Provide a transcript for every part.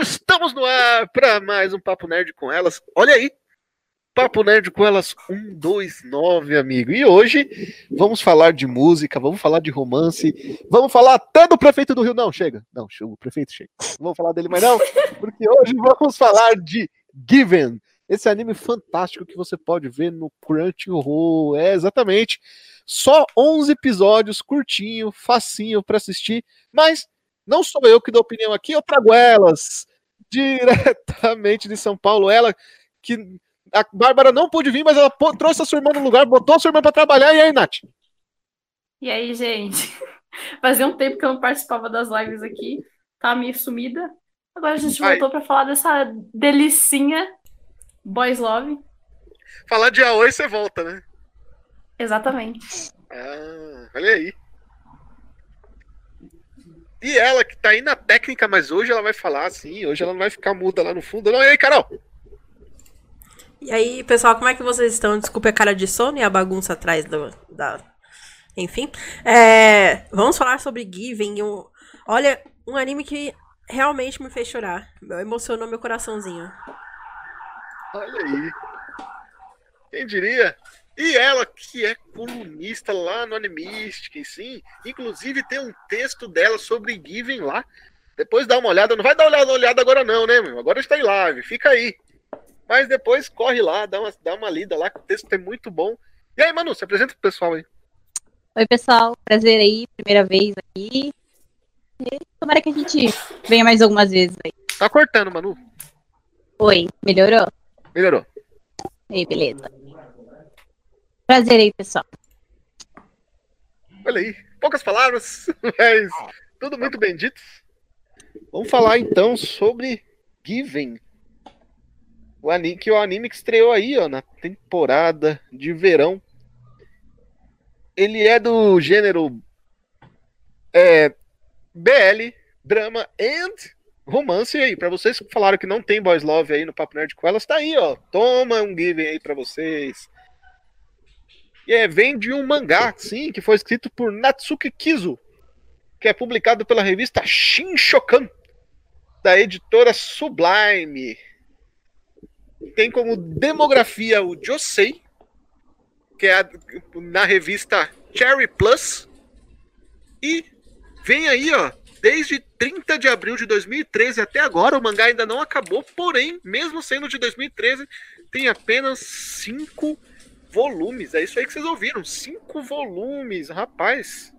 Estamos no ar para mais um Papo Nerd com elas. Olha aí, Papo Nerd com elas 129, amigo. E hoje vamos falar de música, vamos falar de romance, vamos falar até do prefeito do Rio. Não, chega. Não, o prefeito chega. Não vamos falar dele mais não, porque hoje vamos falar de Given. Esse anime fantástico que você pode ver no Crunchyroll. É, exatamente. Só 11 episódios, curtinho, facinho para assistir, mas não sou eu que dou opinião aqui, eu trago elas diretamente de São Paulo. Ela que a Bárbara não pôde vir, mas ela trouxe a sua irmã no lugar, botou a sua irmã para trabalhar. E aí, Nath? E aí, gente? Fazia um tempo que eu não participava das lives aqui, tá meio sumida. Agora a gente voltou para falar dessa delicinha Boys Love. Falar de Aoi, você volta, né? Exatamente. Ah, olha aí. E ela que tá aí na técnica, mas hoje ela vai falar assim, hoje ela não vai ficar muda lá no fundo. Não, e aí, Carol? E aí, pessoal, como é que vocês estão? Desculpa a cara de sono e a bagunça atrás do, da. Enfim. É... Vamos falar sobre Given. Um... Olha, um anime que realmente me fez chorar. Emocionou meu coraçãozinho. Olha aí. Quem diria? E ela, que é colunista lá no Animistic, sim. Inclusive tem um texto dela sobre Given lá. Depois dá uma olhada. Não vai dar uma olhada agora, não, né, meu? Agora está em live, fica aí. Mas depois corre lá, dá uma, dá uma lida lá, que o texto é muito bom. E aí, Manu, se apresenta pro pessoal aí. Oi, pessoal. Prazer aí, primeira vez aqui. E tomara que a gente venha mais algumas vezes aí. Tá cortando, Manu. Oi, melhorou? Melhorou. Aí, beleza. Prazer aí, pessoal. Olha aí, poucas palavras, mas tudo muito bem dito. Vamos falar então sobre Given. O anime, que o anime que estreou aí, ó, na temporada de verão. Ele é do gênero é, BL, drama and romance aí. Para vocês que falaram que não tem boys love aí no Papo Nerd com elas, tá aí, ó. Toma um Given aí para vocês. É, vem de um mangá, sim, que foi escrito por Natsuki Kizu, que é publicado pela revista Shinshokan, da editora Sublime. Tem como demografia o Josei, que é a, na revista Cherry Plus. E vem aí, ó, desde 30 de abril de 2013 até agora, o mangá ainda não acabou, porém, mesmo sendo de 2013, tem apenas cinco volumes. É isso aí que vocês ouviram. Cinco volumes, rapaz.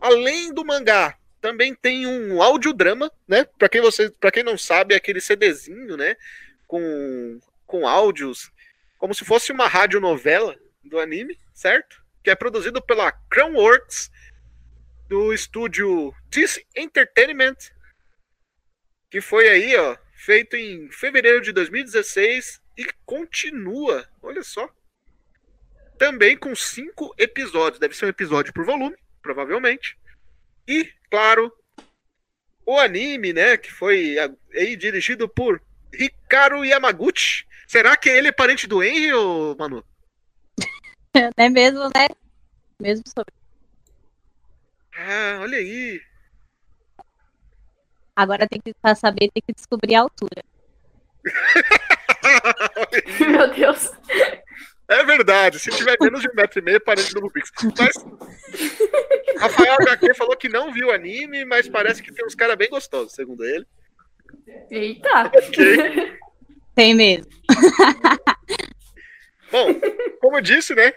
Além do mangá, também tem um audiodrama, né? Para quem você, para quem não sabe, é aquele CDzinho, né? Com, com áudios, como se fosse uma radionovela do anime, certo? Que é produzido pela Crownworks, do estúdio This Entertainment, que foi aí, ó, feito em fevereiro de 2016 e continua, olha só, também com cinco episódios. Deve ser um episódio por volume, provavelmente. E, claro, o anime, né, que foi aí dirigido por Hikaru Yamaguchi. Será que ele é parente do Henry, ou Manu? É mesmo, né? Mesmo sobre. Ah, olha aí. Agora tem que pra saber, tem que descobrir a altura. Meu Deus. É verdade, se tiver menos de um metro e meio, parente do Rubix. Mas Rafael HQ falou que não viu anime, mas parece que tem uns caras bem gostosos, segundo ele. Eita! Okay. Tem mesmo. Bom, como eu disse, né?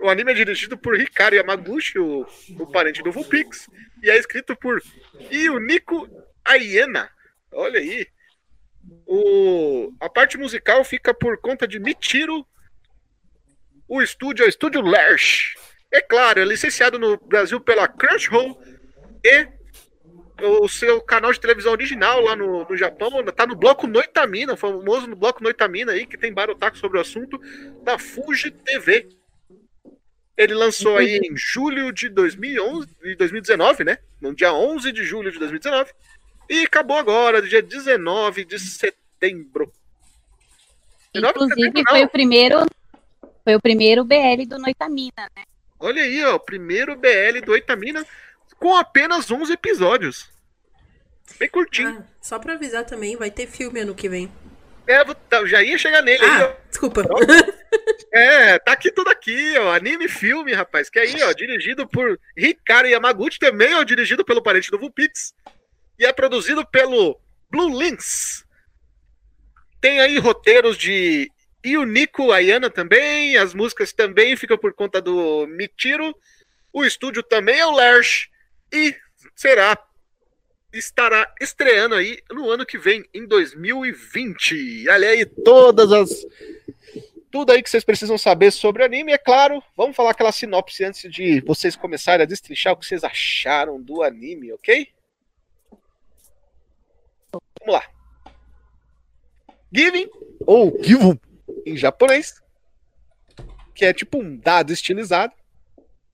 O anime é dirigido por Hikaru Yamaguchi, o, o parente do Vulpix, e é escrito por Iuniko Ayena. Olha aí. O, a parte musical fica por conta de Michiro o estúdio é o Estúdio Lerch. É claro, é licenciado no Brasil pela Crunchyroll e o seu canal de televisão original lá no, no Japão tá no bloco Noitamina, famoso no bloco Noitamina aí, que tem barotaco sobre o assunto, da Fuji TV. Ele lançou aí em julho de 2011, de 2019, né? No dia 11 de julho de 2019. E acabou agora, dia 19 de setembro. Inclusive, de setembro, foi o primeiro foi o primeiro BL do Noitamina, né? Olha aí, ó, o primeiro BL do Noitamina com apenas 11 episódios. Bem curtinho. Ah, só pra avisar também, vai ter filme ano que vem. É, tá, já ia chegar nele aí, ó. Ah, desculpa. É, tá aqui tudo aqui, ó. Anime filme, rapaz. Que aí, ó, dirigido por Hikaru Yamaguchi, também, ó, dirigido pelo parente do Vulpix. E é produzido pelo Blue Lynx. Tem aí roteiros de Yuniko Ayana também. As músicas também ficam por conta do Michiro. O estúdio também é o Lerch. E será. Estará estreando aí no ano que vem, em 2020. Olha aí todas as tudo aí que vocês precisam saber sobre o anime, é claro. Vamos falar aquela sinopse antes de vocês começarem a destrinchar o que vocês acharam do anime, ok? Vamos lá. Giving, ou Given em japonês, que é tipo um dado estilizado.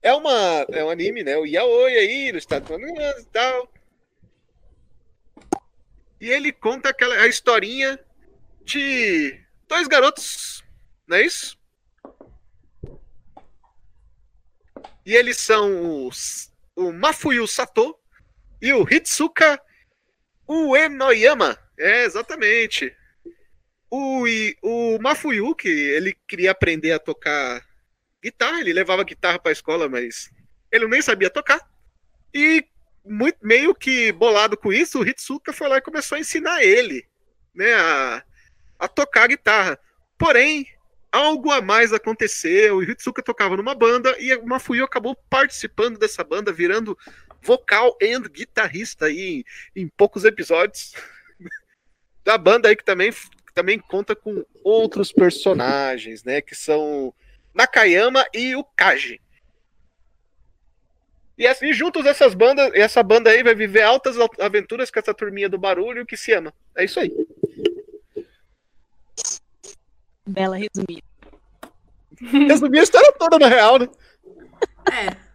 É, uma, é um anime, né? O yaoi aí, nos Estados e tal. E ele conta aquela a historinha de dois garotos não é isso? E eles são os, o Mafuyu Sato e o Hitsuka Uenoyama. É, exatamente. O, o Mafuyu, que ele queria aprender a tocar guitarra, ele levava guitarra para a escola, mas ele nem sabia tocar. E muito, meio que bolado com isso, o Hitsuka foi lá e começou a ensinar ele né, a, a tocar guitarra. Porém, algo a mais aconteceu. O Hitsuka tocava numa banda e o Mafuyu acabou participando dessa banda, virando vocal e guitarrista aí em, em poucos episódios da banda aí que também, também conta com outros personagens, né? Que são Nakayama e o Kaji. E assim, juntos essas bandas, essa banda aí vai viver altas aventuras com essa turminha do barulho que se ama. É isso aí. Bela resumida. Resumir a história toda, na real, né? É.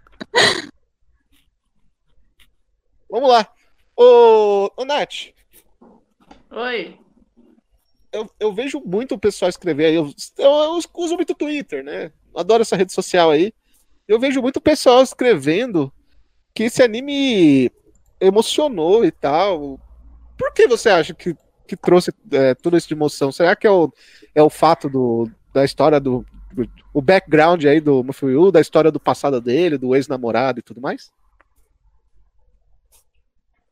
Vamos lá. Ô, ô Nath, Oi. Eu, eu vejo muito o pessoal escrever aí. Eu, eu, eu uso muito Twitter, né? Adoro essa rede social aí. Eu vejo muito pessoal escrevendo que esse anime emocionou e tal. Por que você acha que, que trouxe é, tudo isso de emoção? Será que é o, é o fato do, da história do, do- o background aí do Mafuyu, da história do passado dele, do ex-namorado e tudo mais?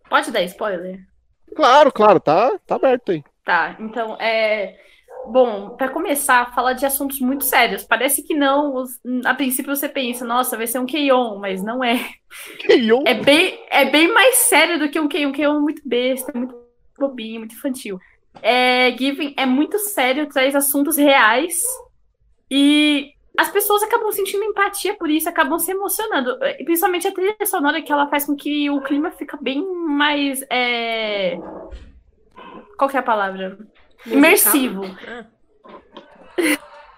Pode dar spoiler? Claro, claro, tá, tá aberto aí. Tá, então, é. Bom, para começar, falar de assuntos muito sérios. Parece que não, a princípio você pensa, nossa, vai ser um Keion, mas não é. Keion? É bem, é bem mais sério do que um Keion. Keion é muito besta, é muito bobinho, muito infantil. É, Given é muito sério, traz assuntos reais e as pessoas acabam sentindo empatia por isso, acabam se emocionando. E Principalmente a trilha sonora que ela faz com que o clima fica bem mais. é, Qual que é a palavra? Imersivo. Ah,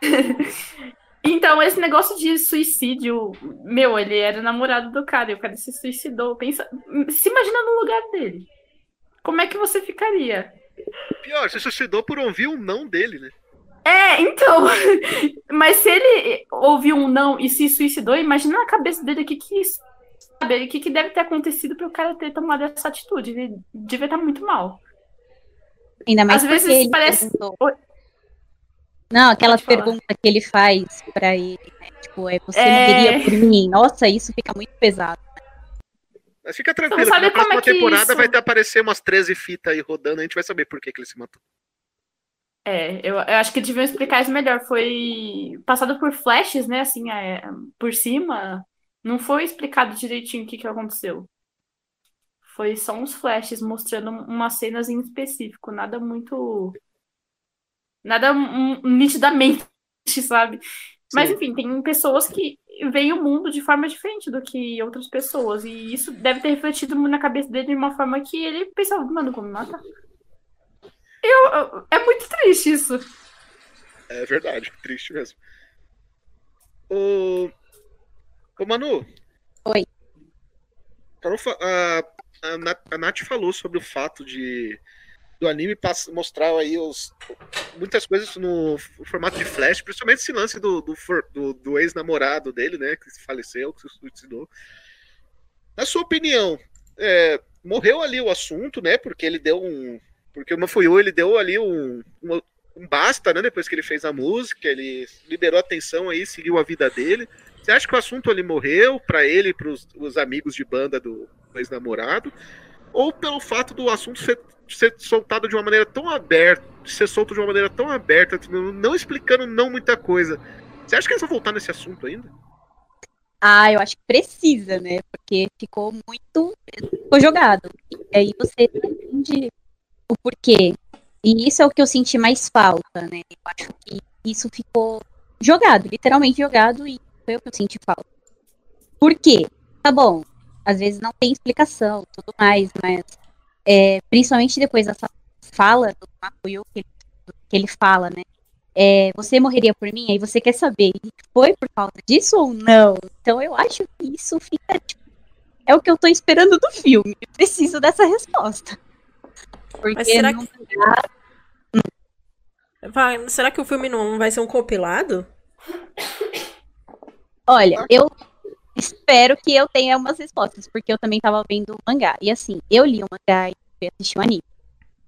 Então, esse negócio de suicídio, meu, ele era namorado do cara e o cara se suicidou. Pensa, se imagina no lugar dele. Como é que você ficaria? Pior, você suicidou por ouvir um não dele, né? É, então. Mas se ele ouviu um não e se suicidou, imagina na cabeça dele o que que isso. Sabe, o que, que deve ter acontecido para o cara ter tomado essa atitude. Ele devia estar muito mal. Ainda mais Às porque vezes ele parece- perguntou. Não, aquela pergunta que ele faz pra ele, né? Tipo, é você É. morreria por mim. Nossa, isso fica muito pesado. Mas fica tranquilo, que na como próxima é que temporada isso- vai ter aparecer umas 13 fitas aí rodando, a gente vai saber por que, que ele se matou. É, eu, eu acho que deviam explicar isso melhor. Foi passado por flashes, né? Assim, é, por cima. Não foi explicado direitinho o que, que aconteceu. Foi só uns flashes mostrando umas cenas em específico, nada muito. Nada nitidamente, sabe? Mas Sim. enfim, tem pessoas que veem o mundo de forma diferente do que outras pessoas. E isso deve ter refletido na cabeça dele de uma forma que ele pensava, mano, vou me matar. Eu, eu- é muito triste isso. É verdade, triste mesmo. Ô, Ô Manu. Oi. Falou fa- A, Nath, a Nath falou sobre o fato de do anime mostrar aí os, muitas coisas no formato de flash, principalmente esse lance do, do, do- do ex-namorado dele, né, que faleceu, que se suicidou. Na sua opinião, é, morreu ali o assunto, né? Porque ele deu um. Porque o Mafuyu, ele deu ali um, um, um, basta, né? Depois que ele fez a música, ele liberou a atenção aí, seguiu a vida dele. Você acha que o assunto ali morreu para ele e para os amigos de banda do ex-namorado? Ou pelo fato do assunto ser, ser soltado de uma maneira tão aberta, ser solto de uma maneira tão aberta, não, não explicando não muita coisa? Você acha que eles vão voltar nesse assunto ainda? Ah, eu acho que precisa, né? Porque ficou muito. Ficou jogado. E aí você entende o porquê. E isso é o que eu senti mais falta, né? Eu acho que isso ficou jogado, literalmente jogado, e foi o que eu senti falta. Por quê? Tá bom, às vezes não tem explicação, tudo mais, mas é, principalmente depois dessa fala do Makuyo que, que ele fala, né? é, você morreria por mim? Aí você quer saber, foi por causa disso ou não? Então eu acho que isso fica. Tipo, é o que eu tô esperando do filme. Eu preciso dessa resposta. Porque Mas será não... que. Vai, será que o filme não vai ser um compilado? Olha, eu espero que eu tenha umas respostas, porque eu também tava vendo o mangá. E assim, eu li o mangá e fui assistir o anime.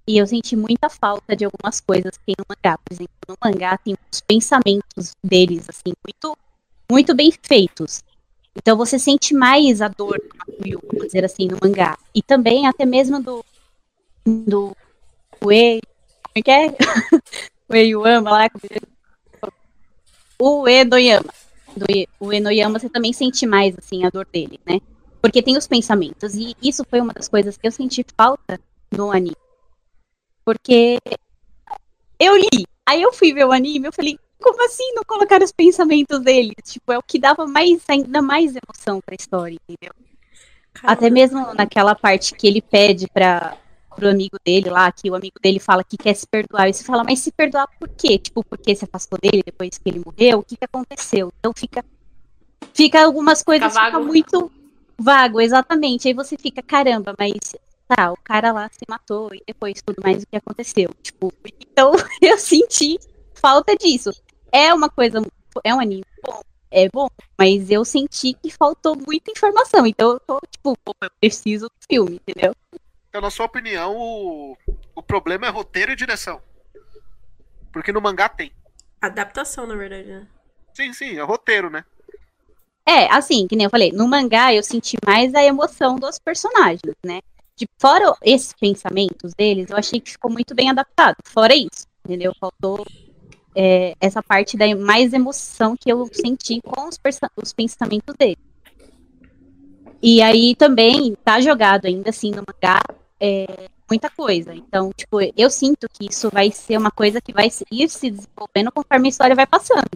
E eu senti muita falta de algumas coisas que tem no mangá. Por exemplo, no mangá tem os pensamentos deles, assim, muito, muito bem feitos. Então você sente mais a dor do Makuyu, vamos dizer assim, no mangá. E também até mesmo do. do. Ue. Como é que é? o Eiyuama lá. O Enoyama. Do o Enoyama você também sente mais, assim, a dor dele, né? Porque tem os pensamentos. E isso foi uma das coisas que eu senti falta no anime. Porque eu li, aí eu fui ver o anime, eu falei, como assim não colocar os pensamentos dele? Tipo, é o que dava mais, ainda mais emoção pra história, entendeu? Caramba. Até mesmo naquela parte que ele pede para pro amigo dele lá, que o amigo dele fala que quer se perdoar. E você fala, mas se perdoar por quê? Tipo, porque se afastou dele depois que ele morreu? O que, que aconteceu? Então fica. Fica algumas coisas fica, fica muito vago, exatamente. Aí você fica, caramba, mas tá, o cara lá se matou e depois tudo mais o que aconteceu. Tipo, então eu senti falta disso. É uma coisa, é um anime bom, é bom, mas eu senti que faltou muita informação. Então eu tô, tipo, eu preciso do filme, entendeu? Então, na sua opinião, o, o problema é roteiro e direção. Porque no mangá tem. Adaptação, na verdade, né? Sim, sim, é roteiro, né? É, assim, que nem eu falei, no mangá eu senti mais a emoção dos personagens, né? de fora esses pensamentos deles, eu achei que ficou muito bem adaptado. Fora isso, entendeu? Faltou é, essa parte da mais emoção que eu senti com os, os pensamentos dele. E aí também tá jogado ainda assim no mangá é, muita coisa. Então, tipo, eu sinto que isso vai ser uma coisa que vai ir se desenvolvendo conforme a história vai passando.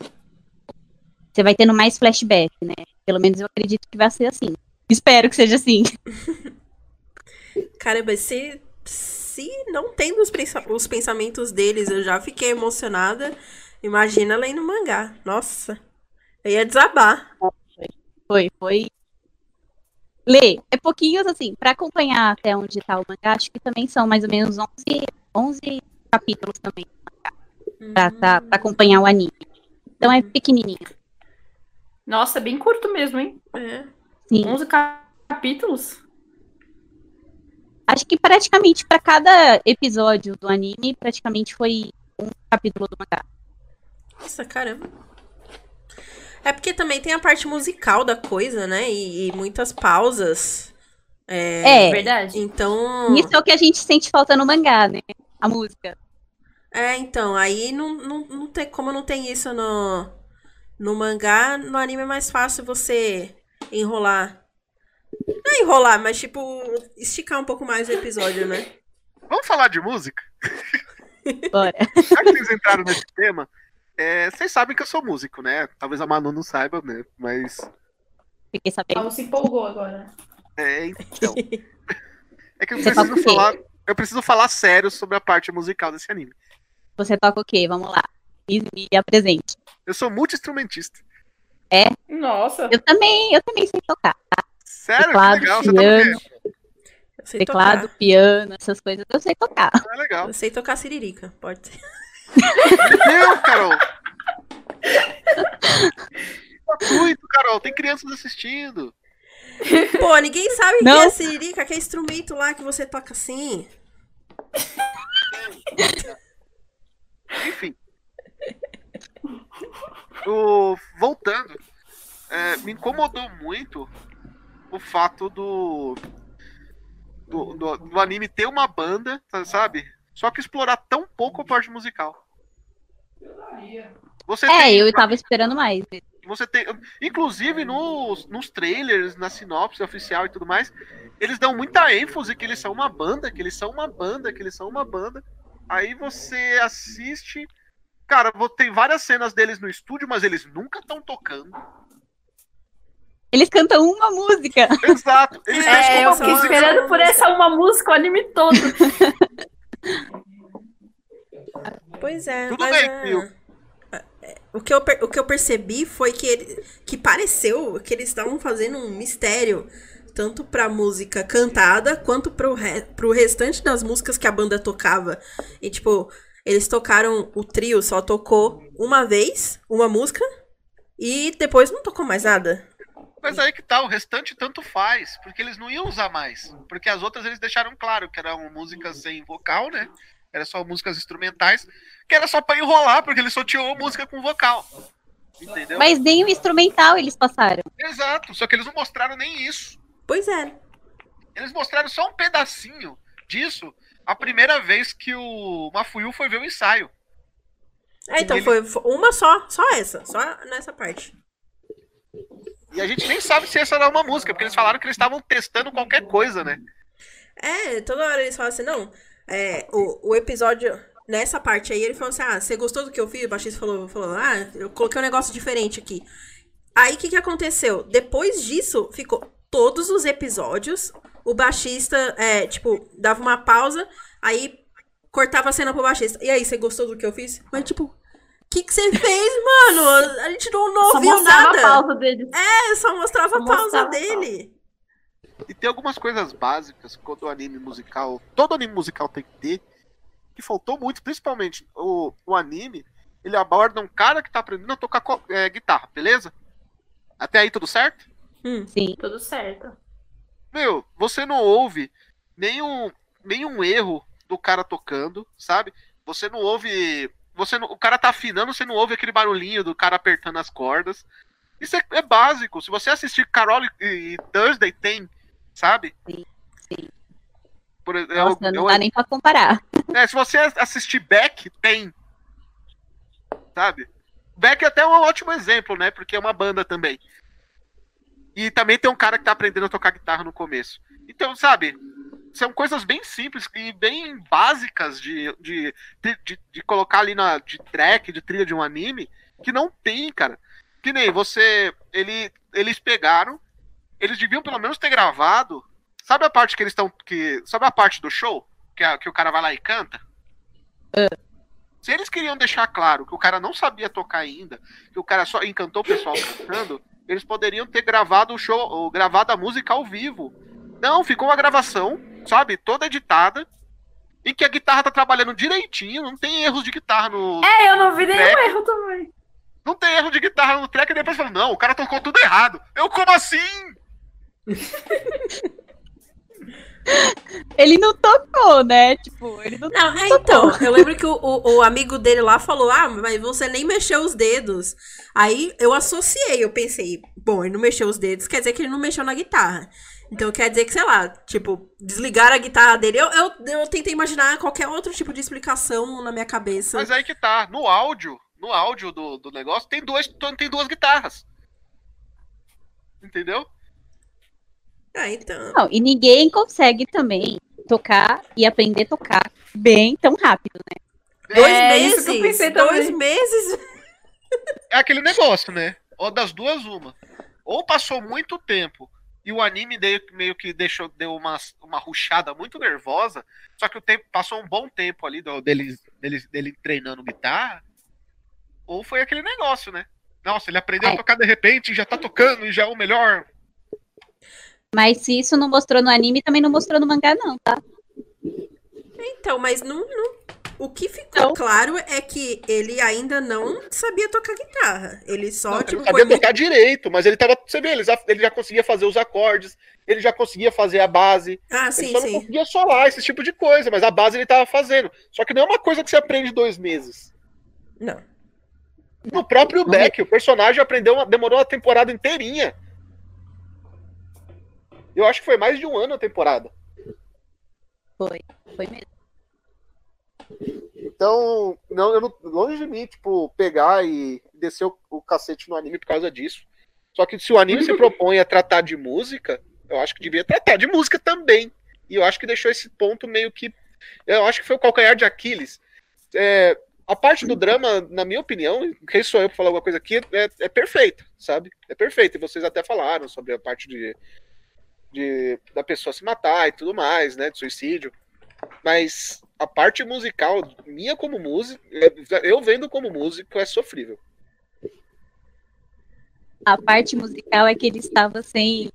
Você vai tendo mais flashback, né? Pelo menos eu acredito que vai ser assim. Espero que seja assim. Caramba, se, se não tendo os, os pensamentos deles, eu já fiquei emocionada. Imagina lendo mangá. Nossa, eu ia desabar. Foi, foi. Lê, é pouquinhos assim, para acompanhar até onde tá o mangá, acho que também são mais ou menos 11, 11 capítulos também pra, tá, pra acompanhar o anime. Então é uhum. pequenininho. Nossa, é bem curto mesmo, hein? É. Sim. 11 capítulos? Acho que praticamente para cada episódio do anime, praticamente foi um capítulo do mangá. Nossa, caramba. É porque também tem a parte musical da coisa, né? E, e muitas pausas. É, é, verdade. Então. Isso é o que a gente sente falta no mangá, né? A música. É, então, aí não, não, não tem como não tem isso no, no mangá, no anime é mais fácil você enrolar não é enrolar, mas tipo, esticar um pouco mais o episódio, né? Vamos falar de música? Bora. Já que vocês entraram nesse tema, é, vocês sabem que eu sou músico, né? Talvez a Manu não saiba, né? Mas. Fiquei sabendo. Ela se empolgou agora. É, então. É que eu preciso falar. Eu preciso falar sério sobre a parte musical desse anime. Você toca o quê? Vamos lá. Me, apresente. Eu sou multi-instrumentista. É? Nossa. Eu também, eu também sei tocar. Tá? Sério? Teclado, que legal. Piano, Você tá teclado, tocar. piano, essas coisas eu sei tocar. É legal. Eu sei tocar siririca, pode ser. Meu Carol! Gratuito, Carol, tem crianças assistindo. Pô, ninguém sabe o que é siririca, que é instrumento lá que você toca assim. Enfim. O- voltando, é, me incomodou muito o fato do, do, do- do anime ter uma banda, sabe? Só que explorar tão pouco a parte musical. Você É, tem, eu tava esperando mais. você tem, inclusive nos, nos trailers, na sinopse oficial e tudo mais, eles dão muita ênfase que eles são uma banda, que eles são uma banda, que eles são uma banda. Aí você assiste, cara, tem várias cenas deles no estúdio, mas eles nunca estão tocando. Eles cantam uma música. Exato. Eles É, eu fiquei música. esperando por essa uma música o anime todo. Pois é, Tudo bem, é- Phil. é, O que, eu, o que eu percebi foi que, ele, que pareceu que eles estavam fazendo um mistério, tanto pra música cantada, quanto pro, re, pro restante das músicas que a banda tocava. E, tipo, eles tocaram, o trio só tocou uma vez, uma música, e depois não tocou mais nada. Mas aí que tá, o restante tanto faz, porque eles não iam usar mais. Porque as outras eles deixaram claro que eram músicas sem vocal, né? Era só músicas instrumentais, que era só pra enrolar, porque eles só tinham música com vocal. Entendeu? Mas nem o instrumental eles passaram. Exato, só que eles não mostraram nem isso. Pois é. Eles mostraram só um pedacinho disso a primeira vez que o Mafuyu foi ver o ensaio. É, então Ele- foi, foi uma só, só essa, só nessa parte. E a gente nem sabe se essa era uma música, porque eles falaram que eles estavam testando qualquer coisa, né? É, toda hora eles falam assim, não, é, o, o episódio, nessa parte aí, ele falou assim, ah, você gostou do que eu fiz? O baixista falou, falou, ah, eu coloquei um negócio diferente aqui. Aí, o que que aconteceu? Depois disso, ficou todos os episódios, o baixista, é, tipo, dava uma pausa, aí cortava a cena pro baixista. E aí, você gostou do que eu fiz? Mas, tipo, que que você fez, mano? A gente não, não Só ouviu mostrava nada. a pausa dele. É, só mostrava Só a pausa mostrava dele. E tem algumas coisas básicas quando o anime musical. Todo anime musical tem que ter. Que faltou muito, principalmente o, o anime. Ele aborda um cara que tá aprendendo a tocar é, guitarra, beleza? Até aí tudo certo? Hum. Sim. Tudo certo. Meu, você não ouve nenhum, nenhum erro do cara tocando, sabe? Você não ouve. Você não- o cara tá afinando, você não ouve aquele barulhinho do cara apertando as cordas. Isso é, é básico. Se você assistir Carol e, e Thursday, tem, sabe? Sim, sim. Por, é, Nossa, é não o- dá nem pra comparar. é, se você assistir Beck, tem. Sabe? Beck é até um ótimo exemplo, né? Porque é uma banda também. E também tem um cara que tá aprendendo a tocar guitarra no começo. Então, sabe? São coisas bem simples e bem básicas de, de, de, de colocar ali na de track, de trilha de um anime, que não tem, cara. Que nem você. Ele, eles pegaram. Eles deviam pelo menos ter gravado. Sabe a parte que eles estão. que Sabe a parte do show? Que, a- que o cara vai lá e canta? Se eles queriam deixar claro que o cara não sabia tocar ainda, que o cara só encantou o pessoal cantando, eles poderiam ter gravado o show, ou gravado a música ao vivo. Não, ficou uma gravação, sabe, toda editada, em que a guitarra tá trabalhando direitinho, não tem erros de guitarra no. É, eu não vi nenhum erro também. Não tem erro de guitarra no track, e depois falam, não, o cara tocou tudo errado. Eu, como assim? Ele não tocou, né? Tipo, ele não Não, é, então, eu lembro que o, o, o amigo dele lá falou, ah, mas você nem mexeu os dedos. Aí eu associei, eu pensei, bom, ele não mexeu os dedos, quer dizer que ele não mexeu na guitarra. Então quer dizer que, sei lá, tipo, desligar a guitarra dele. Eu, eu, eu tentei imaginar qualquer outro tipo de explicação na minha cabeça. Mas aí que tá, no áudio, no áudio do, do negócio, tem duas, tem duas guitarras. Entendeu? Ah, então. Não, e ninguém consegue também tocar e aprender a tocar bem tão rápido, né? Dois É, isso que eu meses! pensei Dois também. meses! é aquele negócio, né? Ou das duas, uma. Ou passou muito tempo e o anime meio que deixou, deu uma, uma ruchada muito nervosa, só que o tempo passou um bom tempo ali do- dele, dele, dele treinando guitarra. Ou foi aquele negócio, né? Nossa, ele aprendeu a É. tocar de repente, já tá tocando e já é o melhor. Mas se isso não mostrou no anime, também não mostrou no mangá, não, tá? Então, mas não, não- o que ficou então, claro é que ele ainda não sabia tocar guitarra. Ele só, não, tipo, ele sabia foi... tocar direito, mas ele tava. Você vê, ele já, ele já conseguia fazer os acordes, ele já conseguia fazer a base. Ah, sim, ele só sim. não conseguia solar, esse tipo de coisa, mas a base ele tava fazendo. Só que não é uma coisa que você aprende em dois meses. Não. No próprio Beck, o personagem aprendeu, uma, demorou uma temporada inteirinha. Eu acho que foi mais de um ano a temporada. Foi, foi mesmo. Então, não, eu não, longe de mim, tipo, pegar e descer o, o cacete no anime por causa disso. Só que se o anime se propõe a tratar de música, eu acho que devia tratar de música também. E eu acho que deixou esse ponto meio que. Eu acho que foi o calcanhar de Aquiles. É, a parte do drama, na minha opinião, quem sou eu para falar alguma coisa aqui, é, é perfeita, sabe? É perfeita. E vocês até falaram sobre a parte de, de da pessoa se matar e tudo mais, né? De suicídio. Mas a parte musical, minha como músico, eu vendo como músico, é sofrível. A parte musical é que ele estava sem,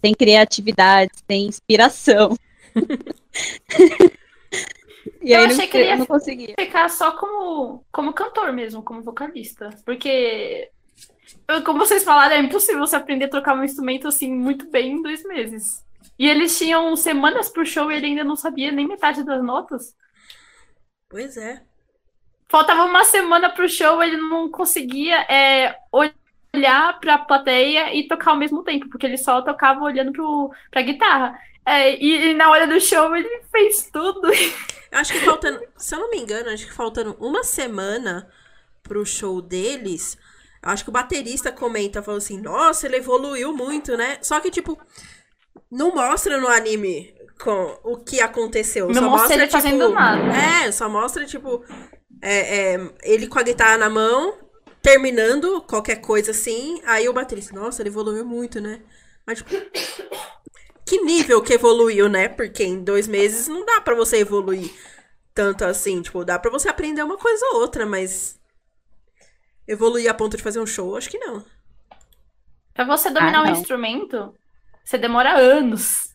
sem criatividade, sem inspiração. e eu aí achei não, que ele ia conseguia. ficar só como, como cantor mesmo, como vocalista. Porque, como vocês falaram, é impossível você aprender a tocar um instrumento assim muito bem em dois meses. E eles tinham semanas pro show e ele ainda não sabia nem metade das notas. Pois é. Faltava uma semana pro show, ele não conseguia é, olhar pra plateia e tocar ao mesmo tempo, porque ele só tocava olhando pro, pra guitarra. É, e, e, na hora do show ele fez tudo. Acho que faltando, se eu não me engano, acho que faltando uma semana pro show deles, acho que o baterista comenta, falou assim, nossa, ele evoluiu muito, né? Só que, tipo, não mostra no anime com o que aconteceu. Não só mostra, ele tipo, fazendo nada. É, só mostra, tipo, é, é, ele com a guitarra na mão, terminando qualquer coisa assim. Aí o baterista, nossa, ele evoluiu muito, né? Mas, tipo, que nível que evoluiu, né? Porque em dois meses não dá para você evoluir tanto assim. Tipo, dá para você aprender uma coisa ou outra, mas evoluir a ponto de fazer um show, acho que não. Pra você dominar ah, um instrumento, você demora anos.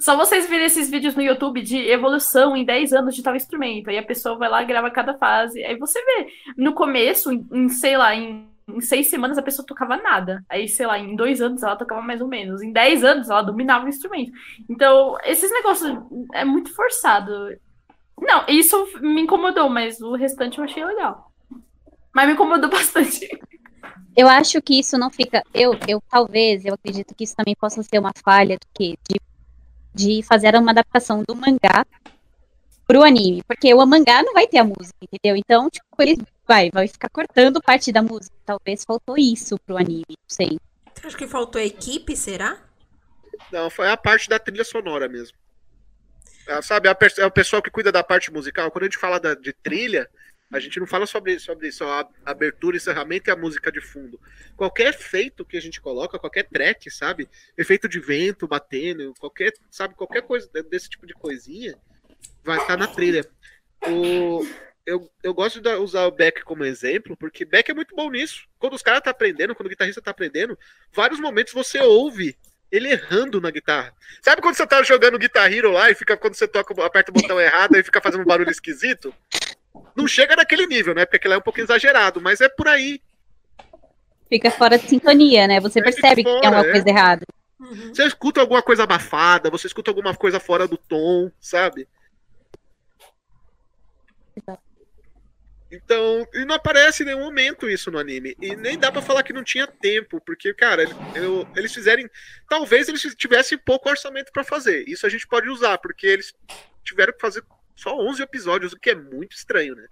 Só vocês verem esses vídeos no YouTube de evolução em 10 anos de tal instrumento. Aí a pessoa vai lá grava cada fase. Aí você vê, no começo, em sei lá, em, em, seis semanas a pessoa tocava nada. Aí, sei lá, em dois anos ela tocava mais ou menos. Em 10 anos ela dominava o instrumento. Então, esses negócios é muito forçado. Não, isso me incomodou, mas o restante eu achei legal. Mas me incomodou bastante. Eu acho que isso não fica. Eu, eu talvez, eu acredito que isso também possa ser uma falha do que de de fazer uma adaptação do mangá pro anime, porque o mangá não vai ter a música, entendeu? Então, tipo, ele vai, vai ficar cortando parte da música. Talvez faltou isso pro anime, não sei. Acho que faltou a equipe, será? Não, foi a parte da trilha sonora mesmo. É, sabe, é o pessoal que cuida da parte musical. Quando a gente fala da, de trilha, a gente não fala sobre, sobre só a abertura, encerramento e a música de fundo. Qualquer efeito que a gente coloca, qualquer track, sabe? Efeito de vento batendo, qualquer, sabe, qualquer coisa desse tipo de coisinha vai estar na trilha. O, eu, eu gosto de usar o Beck como exemplo, porque Beck é muito bom nisso. Quando os caras estão tá aprendendo, quando o guitarrista está aprendendo, vários momentos você ouve ele errando na guitarra. Sabe quando você tá jogando Guitar Hero lá e fica quando você toca, aperta o botão errado e fica fazendo um barulho esquisito? Não chega naquele nível, né? Porque aquilo é um pouco exagerado, mas é por aí. Fica fora de sintonia, né? Você é percebe fora, que é uma é. coisa errada. Uhum. Você escuta alguma coisa abafada, você escuta alguma coisa fora do tom, sabe? Então, e não aparece em nenhum momento isso no anime. E nem dá para falar que não tinha tempo, porque, cara, eu, eles fizerem. Talvez eles tivessem pouco orçamento para fazer. Isso a gente pode usar, porque eles tiveram que fazer só 11 episódios, o que é muito estranho, né?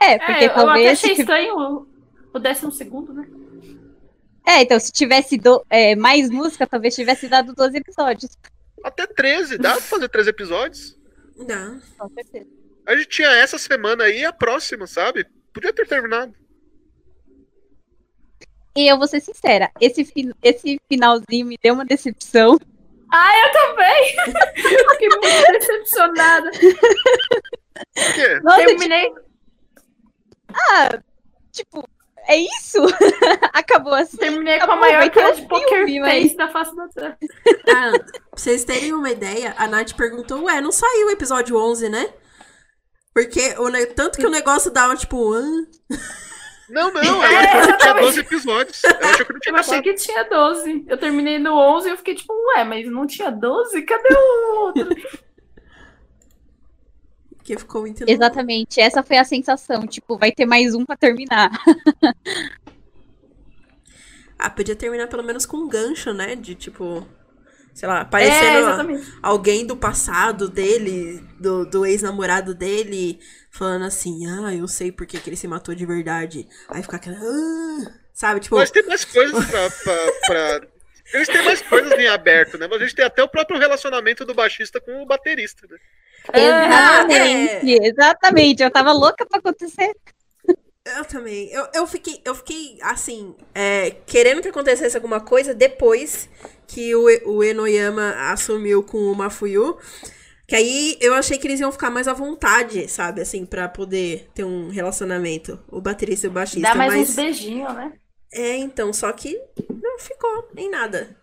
É, porque é, talvez. Eu até achei estranho o, o décimo segundo, né? É, então se tivesse do, é, mais música, talvez tivesse dado 12 episódios. Até 13, dá pra fazer 13 episódios? Dá. Com certeza. A gente tinha essa semana aí e a próxima, sabe? Podia ter terminado. E eu vou ser sincera, esse, esse finalzinho me deu uma decepção. Ah, eu também! Fiquei muito decepcionada. Por quê? Nossa, Terminei. Ah, tipo, é isso? Acabou assim. Terminei com a Acabou, maior cara de poker filme, face mas- da face da terra. Ah, pra vocês terem uma ideia, a Nath perguntou, ué, não saiu o episódio 11, né? Porque o ne- tanto que o negócio dava, tipo, hã? Não, não, ela achou que tinha 12 episódios. Ela achou que não tinha Eu achei acabado. que tinha 12. Eu terminei no 11 e eu fiquei tipo, ué, mas não tinha 12? Cadê o outro? Que ficou muito... Exatamente, essa foi a sensação. Tipo, vai ter mais um pra terminar. Ah, podia terminar pelo menos com um gancho, né? De, tipo, sei lá, é, aparecendo exatamente. alguém do passado dele, do, do ex-namorado dele, falando assim, ah, eu sei por que, ele se matou de verdade. Aí fica aquela... "Ah", sabe, tipo... Mas tem mais coisas pra, pra, pra- Eles têm mais coisas em aberto, né? Mas a gente tem até o próprio relacionamento do baixista com o baterista, né? Exatamente, exatamente. Eu tava louca pra acontecer. Eu também. Eu, eu, fiquei, eu fiquei, assim, é, querendo que acontecesse alguma coisa depois que o, o Enoyama assumiu com o Mafuyu. Que aí eu achei que eles iam ficar mais à vontade, sabe? Assim, pra poder ter um relacionamento. O baterista e o baixista. Dá mais mas... uns beijinhos, né? É, então, só que não ficou em nada.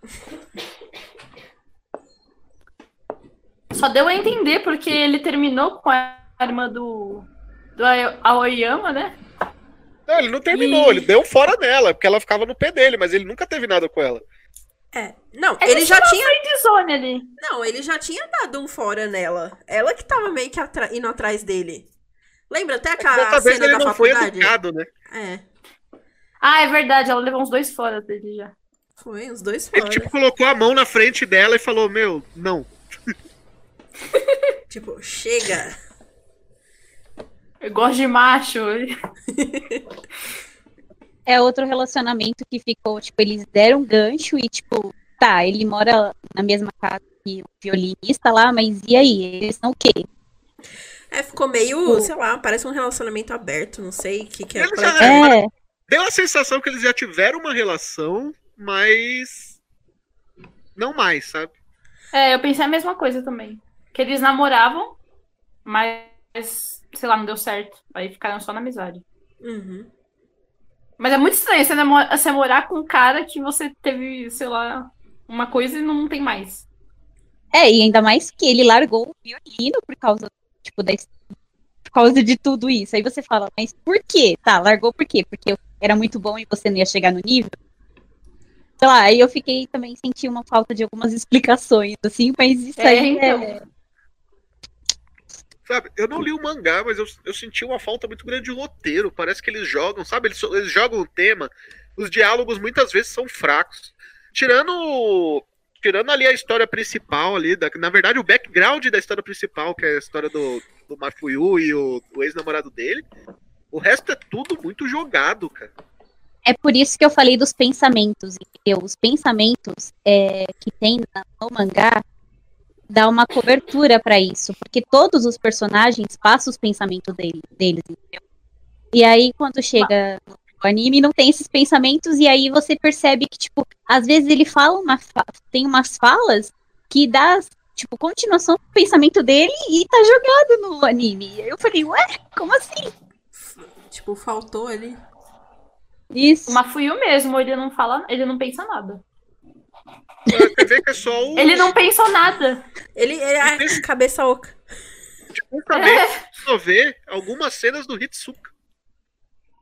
Só deu a entender porque ele terminou com a irmã do, do Aoyama, né? Não, ele não terminou, Ih. ele deu fora nela, porque ela ficava no pé dele, mas ele nunca teve nada com ela. É. Não, Ele ele já tinha. Zone ali. Não, ele já tinha dado um fora nela. Ela que tava meio que atra- indo atrás dele. Lembra até aquela Dessa vez cena ele da não foi faculdade? educado, né? É. Ah, é verdade, ela levou uns dois fora dele já. Foi, os dois Ele, fora. tipo, colocou a mão na frente dela e falou, meu, não. Tipo, chega. Eu gosto de macho. É outro relacionamento que ficou, tipo, eles deram um gancho e, tipo, tá, ele mora na mesma casa que o violinista lá, mas e aí? Eles são o quê? É, ficou meio, sei lá, parece um relacionamento aberto, não sei o que, que é. É é. É, Deu a sensação que eles já tiveram uma relação, mas. Não mais, sabe? É, eu pensei a mesma coisa também. Que eles namoravam, mas, sei lá, não deu certo. Aí ficaram só na amizade. Uhum. Mas é muito estranho você, namo- você morar com um cara que você teve, sei lá, uma coisa e não tem mais. é, e ainda mais que ele largou o violino por causa, tipo, da, por causa de tudo isso. Aí você fala, mas por quê? Tá, largou por quê? Porque era muito bom e você não ia chegar no nível? Sei lá, aí eu fiquei também, senti uma falta de algumas explicações, assim, mas isso É, aí então. é... Sabe, eu não li o mangá, mas eu, eu senti uma falta muito grande de roteiro. Parece que eles jogam, sabe? Eles, eles jogam o tema. Os diálogos muitas vezes são fracos. Tirando. Tirando ali a história principal ali, da, na verdade, o background da história principal, que é a história do, do Mafuyu e o, o ex-namorado dele. O resto é tudo muito jogado, cara. É por isso que eu falei dos pensamentos? Os pensamentos é, que tem no mangá dá uma cobertura pra isso, porque todos os personagens passam os pensamentos dele, deles, entendeu? E aí quando chega no anime não tem esses pensamentos e aí você percebe que tipo, às vezes ele fala uma fa- tem umas falas que dá tipo continuação do pensamento dele e tá jogado no anime. E aí eu falei, ué, como assim? Tipo, faltou ali. Isso. O Mafuyu mesmo, ele não fala, ele não pensa nada. Você vê que é só o. Ele não pensou nada. Ele, ele é cabeça oca. Tipo, também só vê algumas cenas do Hitsuka.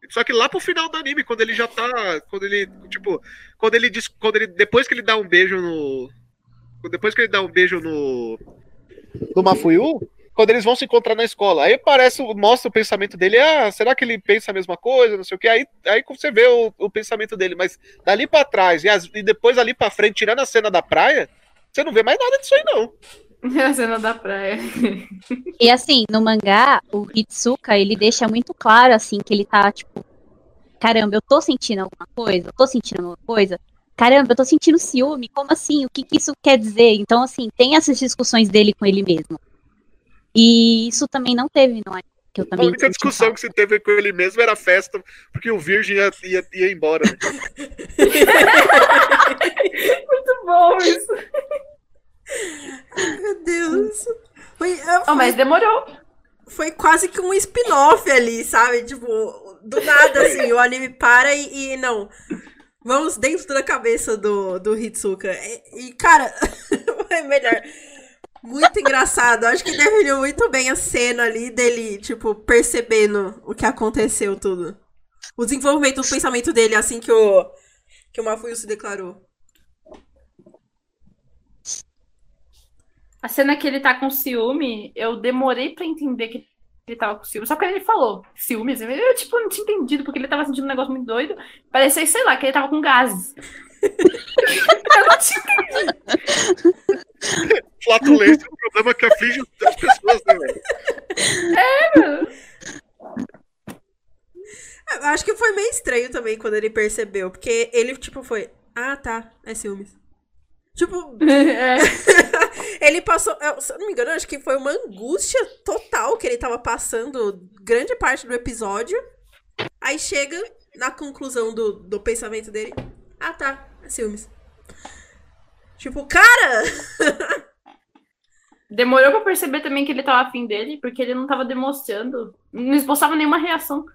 Só que lá pro final do anime, quando ele já tá. Quando ele. Tipo, quando ele diz. Quando ele. Depois que ele dá um beijo no. Depois que ele dá um beijo no. No Mafuyu, quando eles vão se encontrar na escola. Aí parece, mostra o pensamento dele, ah, será que ele pensa a mesma coisa? Não sei o que. Aí, aí você vê o, o pensamento dele, mas dali pra trás e, as- e depois ali pra frente, tirando a cena da praia, você não vê mais nada disso aí, não. A cena da praia. E assim, no mangá, o Hitsuka, ele deixa muito claro, assim, que ele tá, tipo, caramba, eu tô sentindo alguma coisa, eu tô sentindo alguma coisa, caramba, eu tô sentindo ciúme, como assim? O que que isso quer dizer? Então, assim, tem essas discussões dele com ele mesmo. E isso também não teve no anime, que eu A também única senti discussão falta. que você teve com ele mesmo era a festa, porque o Virgem ia, ia, ia embora. né? Muito bom isso. Meu Deus. Foi, é, Oh, mas demorou. foi quase que um spin-off ali, sabe? Tipo, do nada, assim, o anime para e, e não. Vamos dentro da cabeça do, do Hitsuka. E, e cara, é melhor. Muito engraçado. Acho que definiu muito bem a cena ali dele, tipo, percebendo o que aconteceu tudo. O desenvolvimento do pensamento dele assim que o, que o Mafuyu se declarou. A cena que ele tá com ciúme, eu demorei pra entender que ele tava com ciúme. Só que ele falou ciúmes, eu tipo não tinha entendido, porque ele tava sentindo um negócio muito doido. Parecia, sei lá, que ele tava com gases. Eu não tinha entendido. Flatulência é um problema que aflige as pessoas, né, velho? É, mano. Acho que foi meio estranho também quando ele percebeu, porque ele, tipo, foi, ah, tá, é ciúmes. Tipo, é. ele passou, se eu não me engano, acho que foi uma angústia total que ele tava passando grande parte do episódio. Aí chega na conclusão do, do pensamento dele, ah, tá, ciúmes. Tipo, cara! Demorou pra perceber também que ele tava afim dele, porque ele não tava demonstrando, não esboçava nenhuma reação.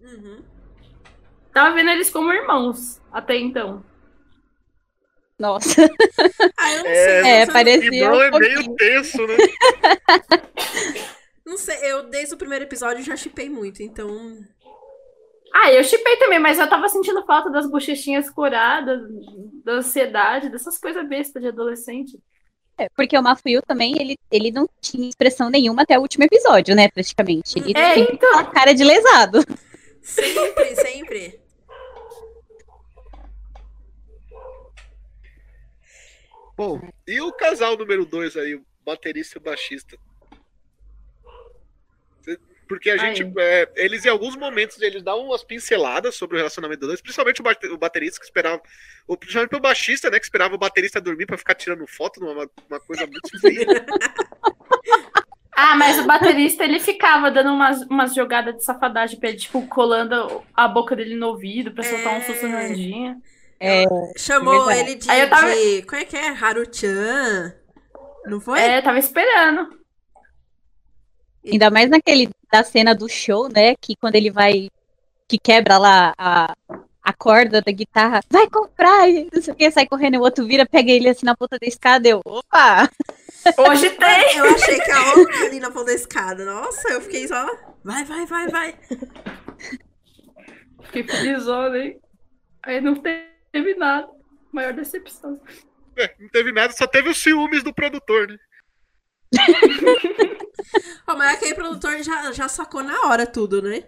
Uhum. Tava vendo eles como irmãos até então. Nossa. Ah, eu não é, sei. É, parecia. Um é meio tenso, né? não sei, eu desde o primeiro episódio já chipei muito, então. Ah, eu chipei também, mas eu tava sentindo falta das bochechinhas curadas, da ansiedade, dessas coisas bestas de adolescente. É, porque o Mafuyu também, ele, ele não tinha expressão nenhuma até o último episódio, né, praticamente. Ele é, então... a cara de lesado. Sempre, sempre. Bom, e o casal número 2 aí, o baterista e o baixista? Porque a gente, é, eles em alguns momentos, eles dão umas pinceladas sobre o relacionamento dos dois, principalmente o baterista que esperava, ou principalmente o baixista, né, que esperava o baterista dormir para ficar tirando foto, uma, uma coisa muito feia. Ah, mas o baterista, ele ficava dando umas, umas jogadas de safadagem pra ele, tipo, colando a boca dele no ouvido pra soltar é... um sussurrandinho. É, Chamou é ele de, Aí eu tava... de. Como é que é? Haruchan. Não foi? É, tava esperando. Ainda mais naquele da cena do show, né? Que quando ele vai. Que quebra lá a, a corda da guitarra. Vai comprar! E não sei o que, sai correndo. E o outro vira, pega ele assim na ponta da escada. Eu, opa! Hoje tem! Eu achei que a outra ali na ponta da escada. Nossa, eu fiquei só. Vai, vai, vai, vai. Fiquei felizona, hein? Aí não teve nada. Maior decepção. É, não teve nada, só teve os ciúmes do produtor, né? oh, mas aquele produtor já, já sacou na hora tudo, né?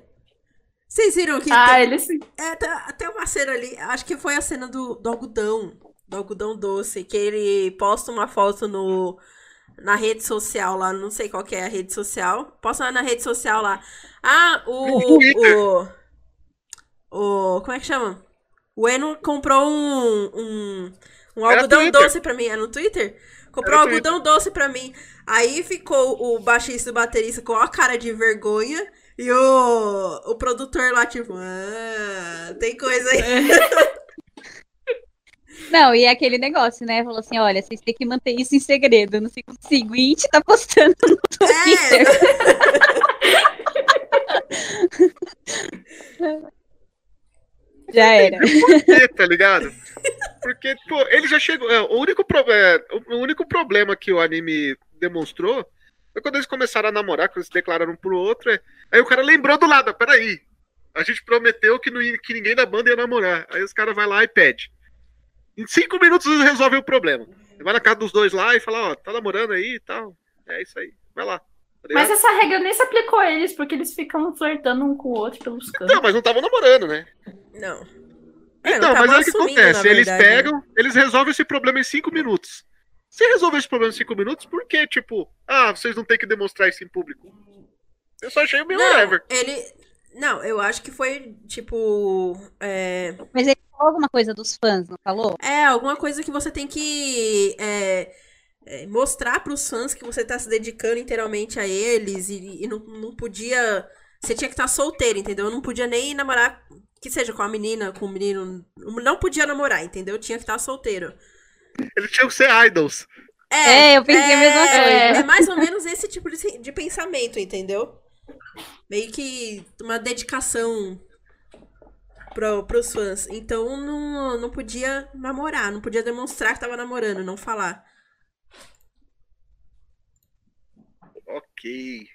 Vocês viram que. Ah, tem, ele sim. É, tem uma cena ali, acho que foi a cena do, do algodão. Do algodão doce, que ele posta uma foto no, na rede social lá, não sei qual que é a rede social. Posta na rede social lá. Ah, o. O, o. Como é que chama? O Eno comprou um, um, um algodão doce pra mim. É no Twitter? Comprou um algodão doce pra mim. Aí ficou o baixista e o baterista com a cara de vergonha. E o, o produtor lá, tipo, ah, tem coisa aí. É. Não, e é aquele negócio, né? Falou assim: olha, vocês têm que manter isso em segredo. No seguinte, tá postando no Twitter. É. Já era. Por quê, tá ligado? Porque, pô, ele já chegou. É, o, único pro, é, o único problema que o anime demonstrou foi quando eles começaram a namorar, quando eles se declararam um pro outro. É, aí o cara lembrou do lado, peraí. A gente prometeu que, não ia, que ninguém da banda ia namorar. Aí os caras vai lá e pede. Em cinco minutos eles resolvem o problema. Vai na casa dos dois lá e fala, ó, tá namorando aí e tal. É isso aí. Vai lá. Tá mas essa regra nem se aplicou a eles, porque eles ficam flertando um com o outro pelos cantos. Não, mas não estavam namorando, né? Não. É, então, mas é o que acontece. Eles pegam, eles resolvem esse problema em cinco minutos. Se resolver esse problema em cinco minutos, por que, tipo, ah, vocês não têm que demonstrar isso em público? Eu só achei o meu whatever. Ele. Não, eu acho que foi, tipo. É... Mas ele falou alguma coisa dos fãs, não falou? É, alguma coisa que você tem que. É é, mostrar para os fãs que você tá se dedicando inteiramente a eles e, e não, não podia. Você tinha que estar tá solteiro, entendeu? Não podia nem namorar, que seja com a menina, com o menino. Não podia namorar, entendeu? Tinha que estar tá solteiro. Eles tinham que ser idols. É, é eu pensei é, a mesma coisa. É mais ou menos esse tipo de, de pensamento, entendeu? meio que uma dedicação pro, pros fãs. Então não, não podia namorar, não podia demonstrar que tava namorando, não falar. Ok.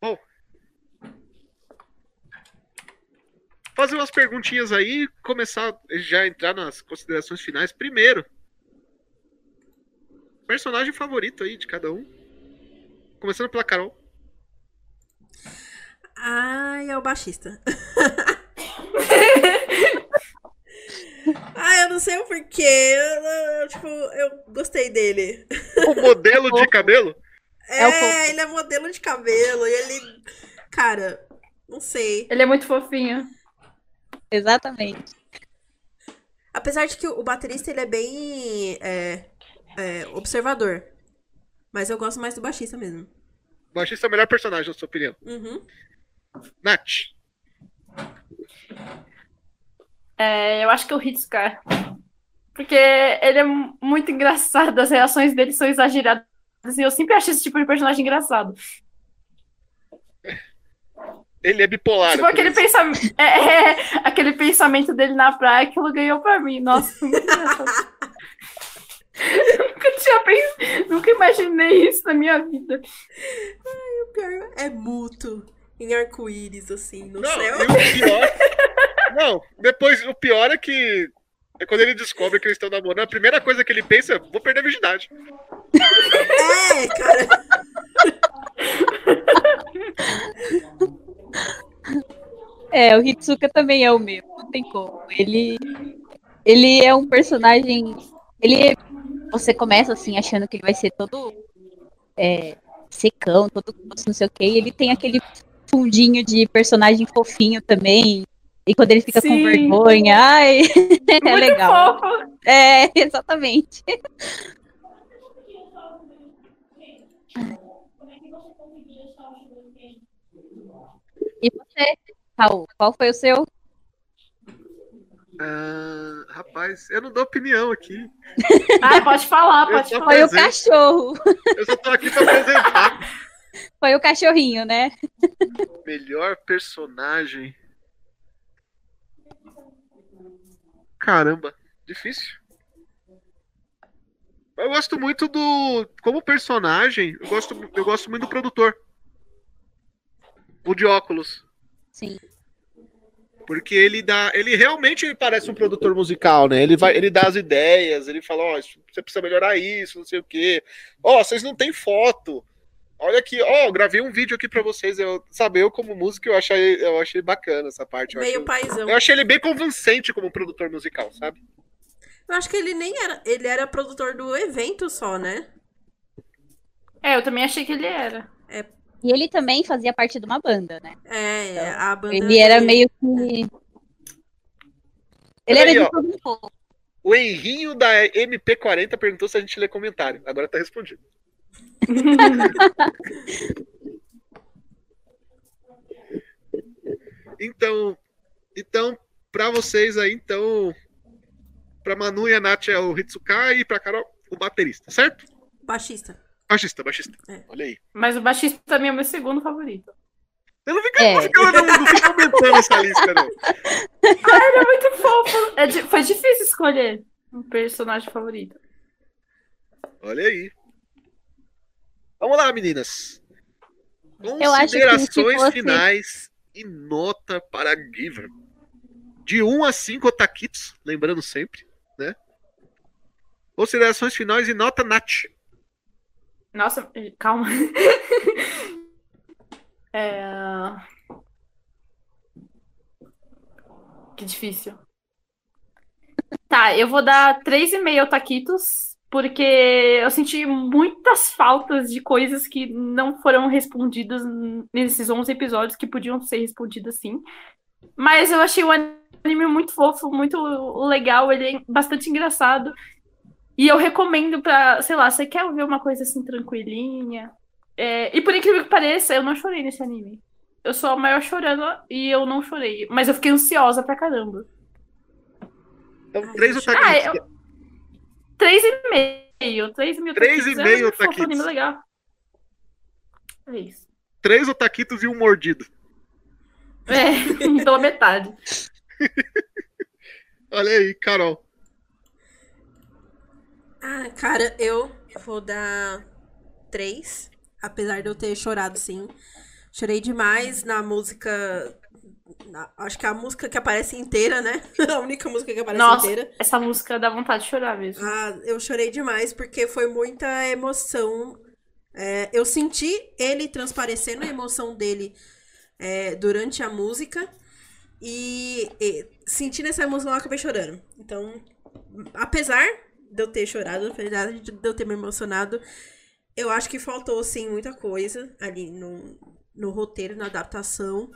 Bom. Fazer umas perguntinhas aí, começar já a entrar nas considerações finais. Primeiro, personagem favorito aí de cada um. Começando pela Carol. Ai, é o baixista. ah, eu não sei o porquê. Eu, eu, tipo, eu gostei dele. O modelo de cabelo? É, é ele é modelo de cabelo. E ele. Cara, não sei. Ele é muito fofinho. Exatamente. Apesar de que o baterista ele é bem é, é, observador. Mas eu gosto mais do baixista mesmo. O baixista é o melhor personagem, na sua opinião. Uhum. Nath. É, eu acho que é o Hitskar. Porque ele é muito engraçado, as reações dele são exageradas. Assim, eu sempre achei esse tipo de personagem engraçado. Ele é bipolar. Tipo, aquele pensamento, é, é, aquele pensamento dele na praia, aquilo ganhou pra mim. Nossa, muito engraçado. Nunca tinha pensado, nunca imaginei isso na minha vida. Ai, o pior é mútuo em arco-íris, assim, no não, céu. E o pior. não, depois o pior é que. É quando ele descobre que eles estão namorando, a primeira coisa que ele pensa é: vou perder a virgindade. É, cara. É, o Hitsuka também é o mesmo, não tem como. Ele, ele é um personagem. Ele, você começa assim achando que ele vai ser todo é, secão, todo não sei o que. E ele tem aquele fundinho de personagem fofinho também. E quando ele fica Sim. com vergonha, ai, é legal. Fofo. É, exatamente. E você, Raul, qual foi o seu? Uh, rapaz, eu não dou opinião aqui. Ah, pode falar, pode falar. Foi o cachorro. Eu só tô aqui pra apresentar. Foi o cachorrinho, né? Melhor personagem. Caramba, difícil. Eu gosto muito do. Como personagem, eu gosto, eu gosto muito do produtor. O de óculos. Sim. Porque ele dá. Ele realmente parece um produtor musical, né? Ele, vai, ele dá as ideias, ele fala, ó, oh, você precisa melhorar isso, não sei o quê. Ó, oh, vocês não têm foto. Olha aqui, ó, oh, gravei um vídeo aqui para vocês. Eu, sabe, eu como músico, eu achei, eu achei bacana essa parte. Eu Meio achei, paizão. Eu achei ele bem convincente como produtor musical, sabe? Eu acho que ele nem era. Ele era produtor do evento só, né? É, eu também achei que ele era. É. E ele também fazia parte de uma banda, né? É, então, a banda. Ele era meio que. Ele Aí, era de todo um pouco. O Henrinho da MP40 perguntou se a gente lê comentário. Agora tá respondido. Então, então para vocês aí, então, para Manu e a Nath é o Hitsuka e para Carol o baterista, certo? Baixista. Baixista, baixista. É. Olha aí. Mas o baixista também é o meu segundo favorito. Eu não fico, É. não fico, não, não fico aumentando essa lista, não. Ele é muito fofo. É foi difícil escolher um personagem favorito. Olha aí. Vamos lá, meninas. Considerações fosse- finais e nota para Giver. De 1 a 5 otakitos, lembrando sempre, né? Considerações finais e nota Nath. Nossa, calma. É... Que difícil. Tá, eu vou dar 3,5 taquitos, porque eu senti muitas faltas de coisas que não foram respondidas nesses 11 episódios que podiam ser respondidas sim. Mas eu achei o anime muito fofo, muito legal, ele é bastante engraçado. E eu recomendo pra, sei lá, você quer ver uma coisa assim tranquilinha? É, e por incrível que pareça, eu não chorei nesse anime. Eu sou a maior chorando e eu não chorei. Mas eu fiquei ansiosa pra caramba. Então, Ai, 3 gente. otakitos. Ah, eu... Três e meio. Três e meio. Três e meio É um taquitos. anime legal. É isso. três otaquitos e um mordido. É, pela metade. Olha aí, Carol. Ah, cara, eu vou dar três. Apesar de eu ter chorado, sim. Chorei demais na música. na- acho que é a música que aparece inteira, né? A única música que aparece Nossa, inteira. essa música dá vontade de chorar mesmo. Ah, eu chorei demais porque foi muita emoção. É, eu senti ele transparecendo a emoção dele é, durante a música. E, e sentindo essa emoção, eu acabei chorando. Então, apesar de eu ter chorado, apesar de eu ter me emocionado, eu acho que faltou, sim, muita coisa ali no, no roteiro, na adaptação.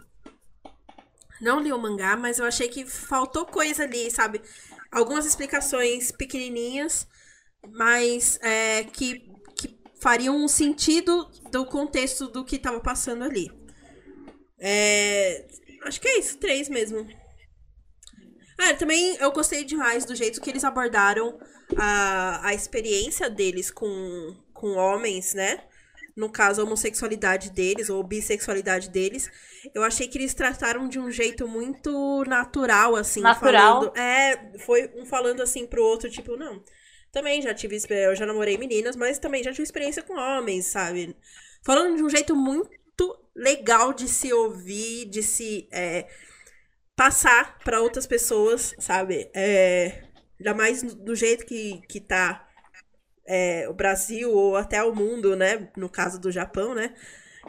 Não li o mangá, mas eu achei que faltou coisa ali, sabe? Algumas explicações pequenininhas, mas é, que, que fariam um sentido do contexto do que estava passando ali. É, acho que é isso, três mesmo. Ah, também eu gostei demais do jeito que eles abordaram a, a experiência deles com, com homens, né? No caso, a homossexualidade deles, ou bissexualidade deles. Eu achei que eles trataram de um jeito muito natural, assim. Natural. Falando, é, foi um falando assim pro outro, tipo, não. Também já tive, expe- eu já namorei meninas, mas também já tive experiência com homens, sabe? Falando de um jeito muito legal de se ouvir, de se é, passar para outras pessoas, sabe? É, ainda mais do jeito que, que tá é, o Brasil ou até o mundo, né? No caso do Japão, né?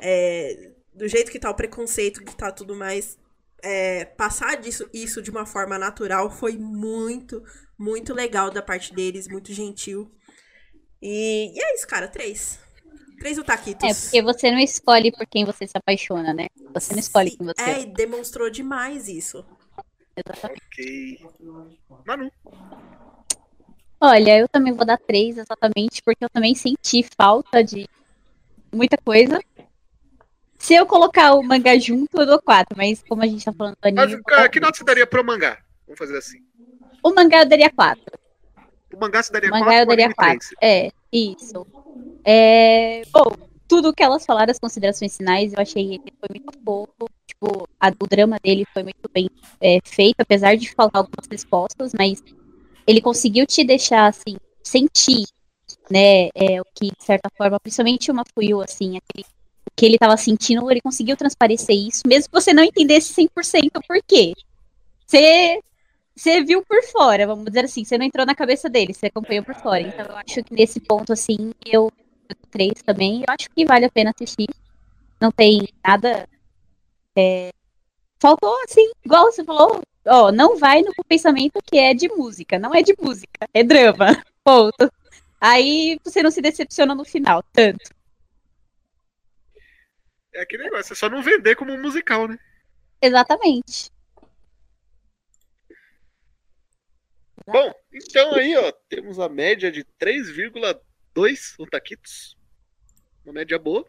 É, do jeito que tá o preconceito, que tá tudo mais. é, passar disso, isso de uma forma natural foi muito, muito legal da parte deles, muito gentil. E, e é isso, cara, três. Três otaquitos. É, porque você não escolhe por quem você se apaixona, né? Você não escolhe quem você É, e demonstrou demais isso. Exatamente. Ok. Manu. Olha, eu também vou dar três, exatamente, porque eu também senti falta de muita coisa. Se eu colocar o mangá junto, eu dou quatro, mas como a gente tá falando do anime, Mas que nota você daria pro mangá? Vamos fazer assim. o mangá eu daria quatro. O mangá você daria O mangá 4, eu daria quatro. É, isso. É, bom, tudo que elas falaram, as considerações finais, eu achei que foi muito fofo. Tipo, a- o drama dele foi muito bem é, feito, apesar de faltar algumas respostas, mas ele conseguiu te deixar, assim, sentir, né, é, o que, de certa forma, principalmente uma Fuyu, assim, aquele, o que ele tava sentindo, ele conseguiu transparecer isso, mesmo que você não entendesse 100% o porquê. Você você viu por fora, vamos dizer assim, você não entrou na cabeça dele, você acompanhou por fora. Então eu acho que nesse ponto, assim, eu, três também, eu acho que vale a pena assistir. Não tem nada. é, Faltou, assim, igual você falou, ó, não vai no pensamento que é de música, não é de música, é drama. Ponto. Aí você não se decepciona no final, tanto. É aquele negócio, é só não vender como um musical, né? Exatamente. Bom, então aí, ó, temos a média de 3,2 otaquitos. Uma média boa.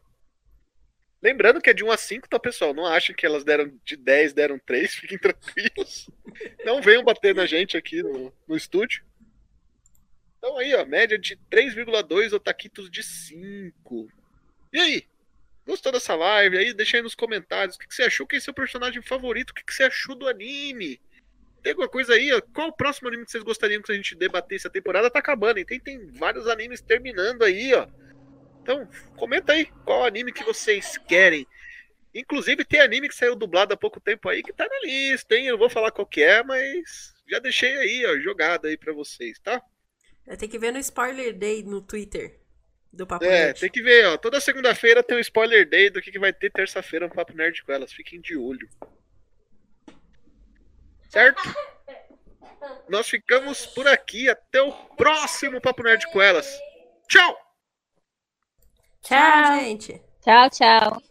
Lembrando que é de 1 a 5, tá, pessoal? Não achem que elas deram de 10, deram 3, fiquem tranquilos. Não venham bater na gente aqui no, no estúdio. Então aí, ó, média de 3,2 otaquitos de 5. E aí? Gostou dessa live? Aí, deixa aí nos comentários o que, que você achou, quem é seu personagem favorito, o que, que você achou do anime. Tem alguma coisa aí? ó? Qual o próximo anime que vocês gostariam que a gente debatesse? A temporada tá acabando, hein? Tem, tem vários animes terminando aí, ó. Então, comenta aí qual anime que vocês querem. Inclusive, tem anime que saiu dublado há pouco tempo aí que tá na lista, hein? Eu não vou falar qual que é, mas já deixei aí, ó, jogado aí pra vocês, tá? É, Tem que ver no Spoiler Day no Twitter do Papo É, Nerd. tem que ver, ó. Toda segunda-feira tem um spoiler day do que, que vai ter terça-feira no Papo Nerd com elas. Fiquem de olho. Certo? Nós ficamos por aqui. Até o próximo Papo Nerd com elas. Tchau! Tchau, gente. Tchau, tchau.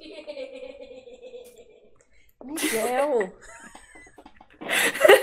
Miguel.